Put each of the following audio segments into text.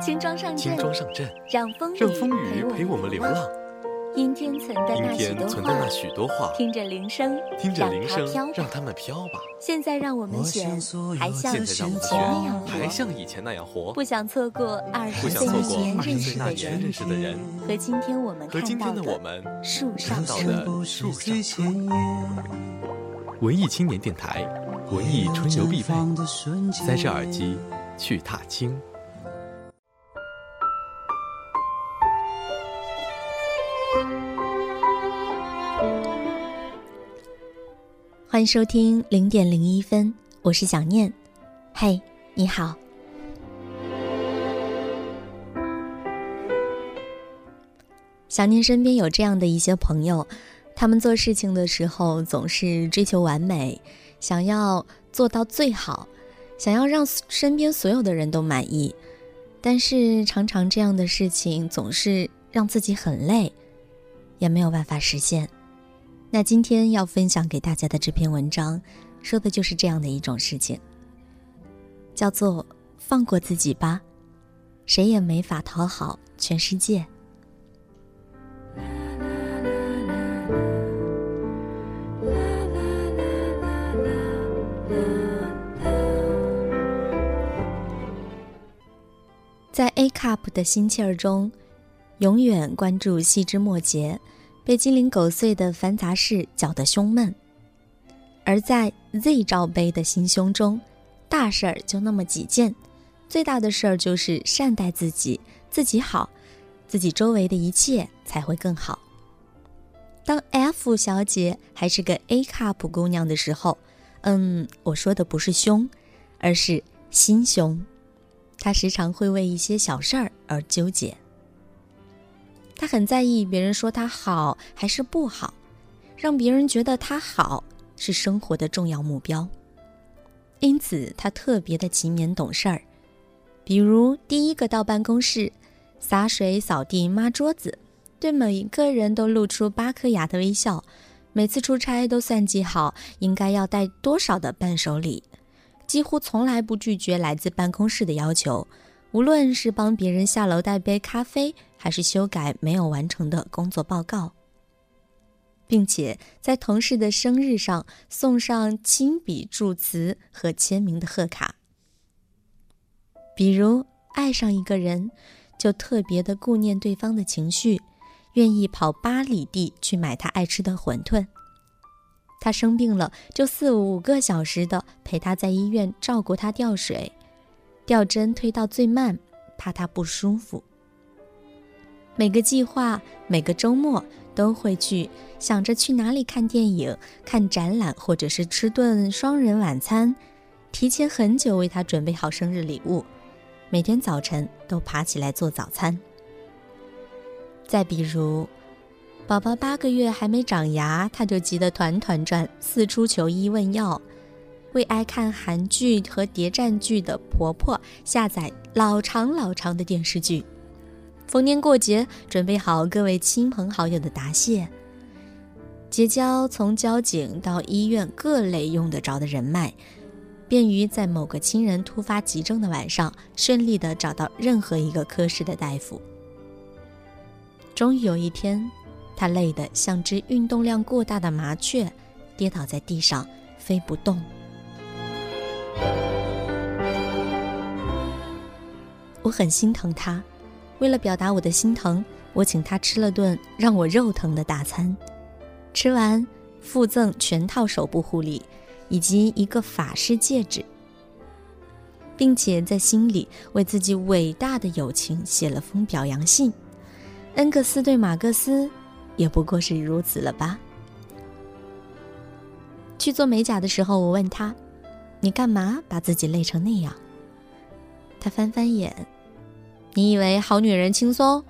轻装上阵，轻装上阵，让风让风雨陪我我们流浪。阴天存的那许多天存的那话，许多话，听着铃声，听着铃声让它飘，吧。让它们飘吧。现在让我们选，还像现在让我们以前那样选，还活。像以前那样活，不想错过二不十岁那想错过年认二十岁那识的人年认识的人和今天我们和今天的看到的我们树上看到。的树上。文艺青年电台，文艺春游必备。塞上耳机，去踏青。欢迎收听零点零一分，我是想念。嘿，你好。想念身边有这样的一些朋友，他们做事情的时候总是追求完美，想要做到最好，想要让身边所有的人都满意，但是常常这样的事情总是让自己很累，也没有办法实现。那今天要分享给大家的这篇文章，说的就是这样的一种事情，叫做“放过自己吧，谁也没法讨好全世界”。在 A cup 的心气儿中，永远关注细枝末节。被鸡零狗碎的繁杂事搅得胸闷，而在 Z 罩杯的心胸中，大事儿就那么几件，最大的事儿就是善待自己，自己好，自己周围的一切才会更好。当 F 小姐还是个 A cup 姑娘的时候，嗯，我说的不是胸，而是心胸。她时常会为一些小事儿而纠结。很在意别人说他好还是不好，让别人觉得他好是生活的重要目标。因此，他特别的勤勉懂事儿，比如第一个到办公室，洒水、扫地、抹桌子，对每一个人都露出八颗牙的微笑。每次出差都算计好应该要带多少的伴手礼，几乎从来不拒绝来自办公室的要求。无论是帮别人下楼带杯咖啡，还是修改没有完成的工作报告，并且在同事的生日上送上亲笔祝词和签名的贺卡。比如爱上一个人，就特别的顾念对方的情绪，愿意跑八里地去买他爱吃的馄饨。他生病了，就四五个小时的陪他在医院照顾他吊水。吊针推到最慢，怕他不舒服。每个计划，每个周末都会去想着去哪里看电影、看展览，或者是吃顿双人晚餐。提前很久为他准备好生日礼物，每天早晨都爬起来做早餐。再比如，宝宝八个月还没长牙，他就急得团团转，四处求医问药。为爱看韩剧和谍战剧的婆婆下载老长老长的电视剧，逢年过节准备好各位亲朋好友的答谢，结交从交警到医院各类用得着的人脉，便于在某个亲人突发急症的晚上顺利的找到任何一个科室的大夫。终于有一天，她累得像只运动量过大的麻雀，跌倒在地上飞不动。我很心疼他，为了表达我的心疼，我请他吃了顿让我肉疼的大餐。吃完，附赠全套手部护理，以及一个法式戒指，并且在心里为自己伟大的友情写了封表扬信。恩格斯对马克思，也不过是如此了吧？去做美甲的时候，我问他：“你干嘛把自己累成那样？”他翻翻眼，你以为好女人轻松？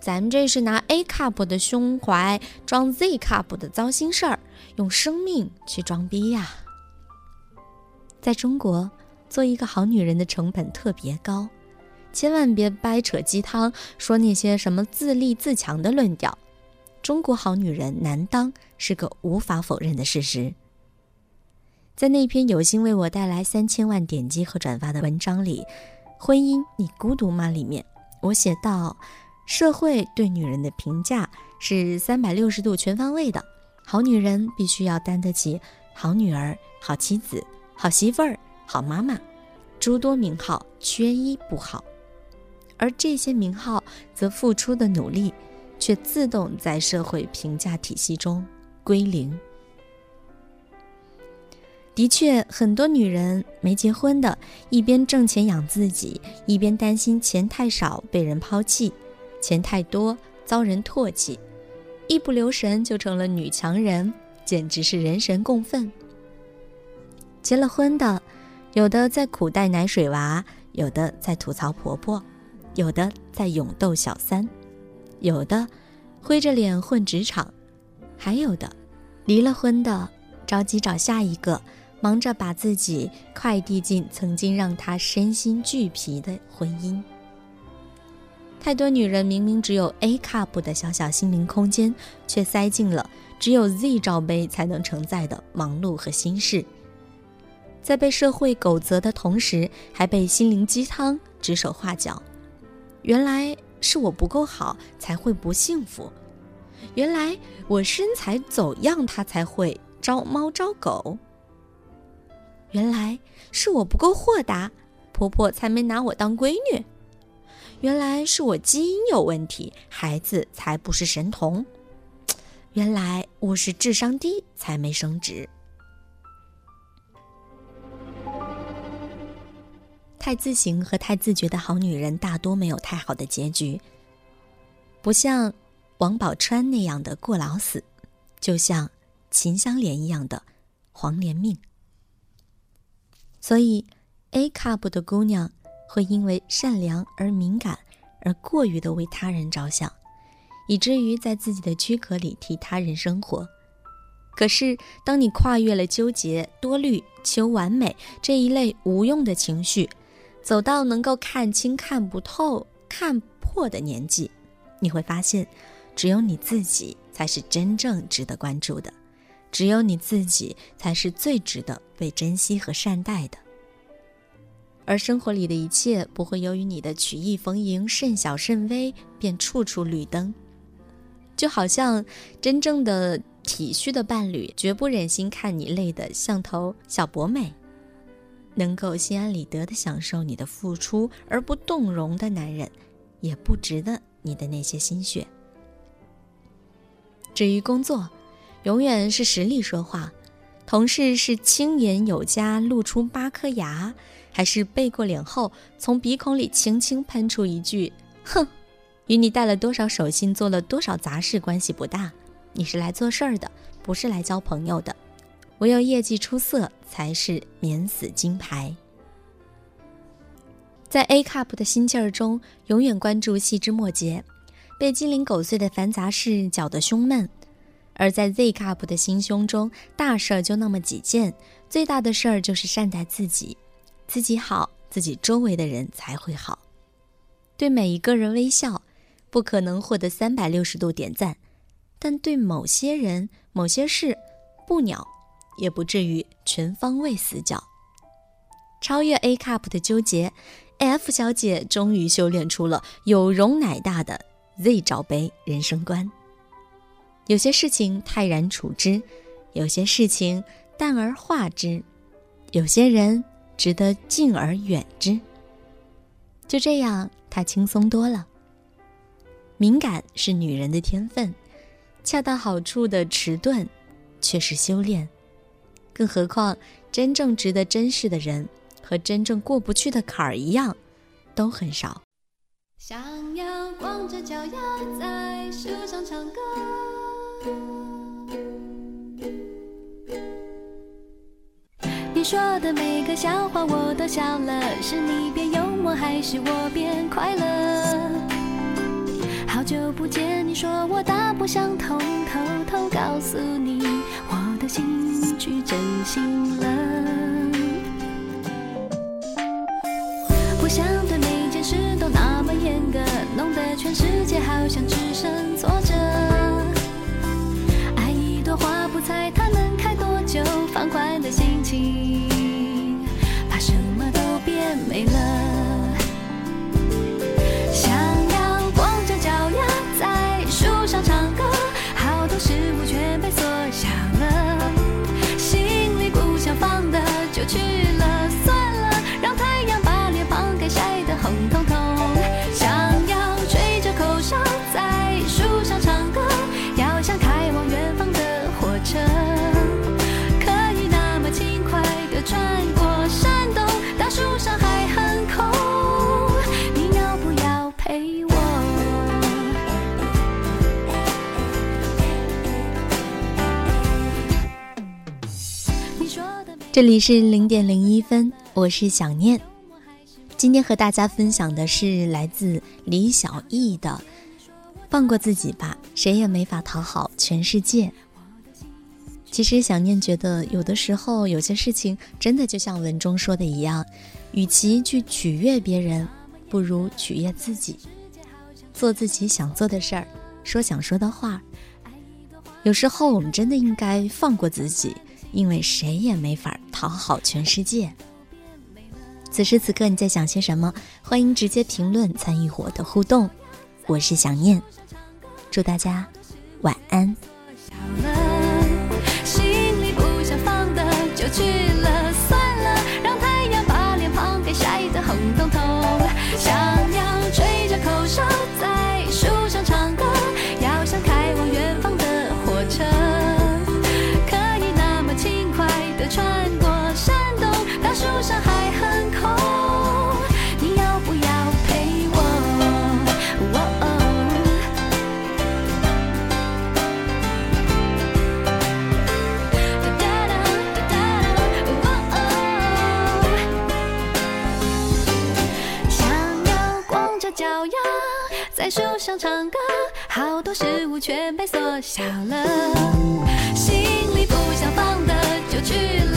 咱们这是拿 A cup 的胸怀装 Z cup 的糟心事儿，用生命去装逼呀！在中国，做一个好女人的成本特别高，千万别掰扯鸡汤，说那些什么自立自强的论调。中国好女人难当是个无法否认的事实。在那篇有幸为我带来三千万点击和转发的文章里，婚姻你孤独吗？里面我写到，社会对女人的评价是三百六十度全方位的，好女人必须要担得起好女儿、好妻子、好媳妇儿、好妈妈，诸多名号缺一不好。而这些名号则付出的努力，却自动在社会评价体系中归零。的确，很多女人没结婚的，一边挣钱养自己，一边担心钱太少被人抛弃，钱太多遭人唾弃，一不留神就成了女强人，简直是人神共愤。结了婚的，有的在苦待奶水娃，有的在吐槽婆婆。有的在勇斗小三，有的灰着脸混职场，还有的离了婚的着急找下一个，忙着把自己快递进曾经让他身心俱疲的婚姻。太多女人明明只有 A cup 的小小心灵空间，却塞进了只有 Z 罩杯才能承载的忙碌和心事，在被社会狗责的同时，还被心灵鸡汤指手画脚。原来是我不够好才会不幸福，原来我身材走样他才会招猫招狗。原来是我不够豁达，婆婆才没拿我当闺女。原来是我基因有问题，孩子才不是神童。原来我是智商低才没升职。太自行和太自觉的好女人大多没有太好的结局，不像王宝钏那样的过劳死，就像秦香莲一样的黄连命。所以，A cup 的姑娘会因为善良而敏感，而过于的为他人着想，以至于在自己的躯壳里替他人生活。可是，当你跨越了纠结、多虑、求完美这一类无用的情绪，走到能够看清、看不透、看破的年纪，你会发现，只有你自己才是真正值得关注的，只有你自己才是最值得被珍惜和善待的。而生活里的一切不会由于你的曲意逢迎、甚小甚微便处处绿灯，就好像真正的体恤的伴侣绝不忍心看你累得像头小博美。能够心安理得的享受你的付出而不动容的男人，也不值得你的那些心血。至于工作，永远是实力说话。同事是青颜有加露出八颗牙，还是背过脸后从鼻孔里轻轻喷出一句“哼”，与你带了多少手信，做了多少杂事关系不大。你是来做事儿的，不是来交朋友的。唯有业绩出色，才是免死金牌。在 A cup 的心气儿中，永远关注细枝末节，被鸡零狗碎的繁杂事搅得胸闷；而在 Z cup 的心胸中，大事儿就那么几件，最大的事儿就是善待自己，自己好，自己周围的人才会好。对每一个人微笑，不可能获得三百六十度点赞，但对某些人、某些事，不鸟。也不至于全方位死角。超越 A cup 的纠结，F 小姐终于修炼出了有容乃大的 Z 罩杯人生观。有些事情泰然处之，有些事情淡而化之，有些人值得敬而远之。就这样，她轻松多了。敏感是女人的天分，恰到好处的迟钝却是修炼。更何况，真正值得珍视的人和真正过不去的坎儿一样，都很少。想要光着脚丫在树上唱歌。你说的每个笑话我都笑了，是你变幽默还是我变快乐？好久不见，你说我大不相同，偷偷告诉你我的心。去真心了，不想对每件事都那么严格，弄得全世界好像只剩挫折。放宽的心情。怕什么都变美了。想要光着脚丫在树上唱歌。这里是零点零一分，我是想念。今天和大家分享的是来自李小艺的《放过自己吧》，谁也没法讨好全世界。其实想念觉得，有的时候有些事情真的就像文中说的一样，与其去取悦别人，不如取悦自己，做自己想做的事儿，说想说的话。有时候我们真的应该放过自己。因为谁也没法讨好全世界。此时此刻你在想些什么？欢迎直接评论参与我的互动。我是想念，祝大家晚安。想唱歌，好多事物全被缩小了。心里不想放的就去了，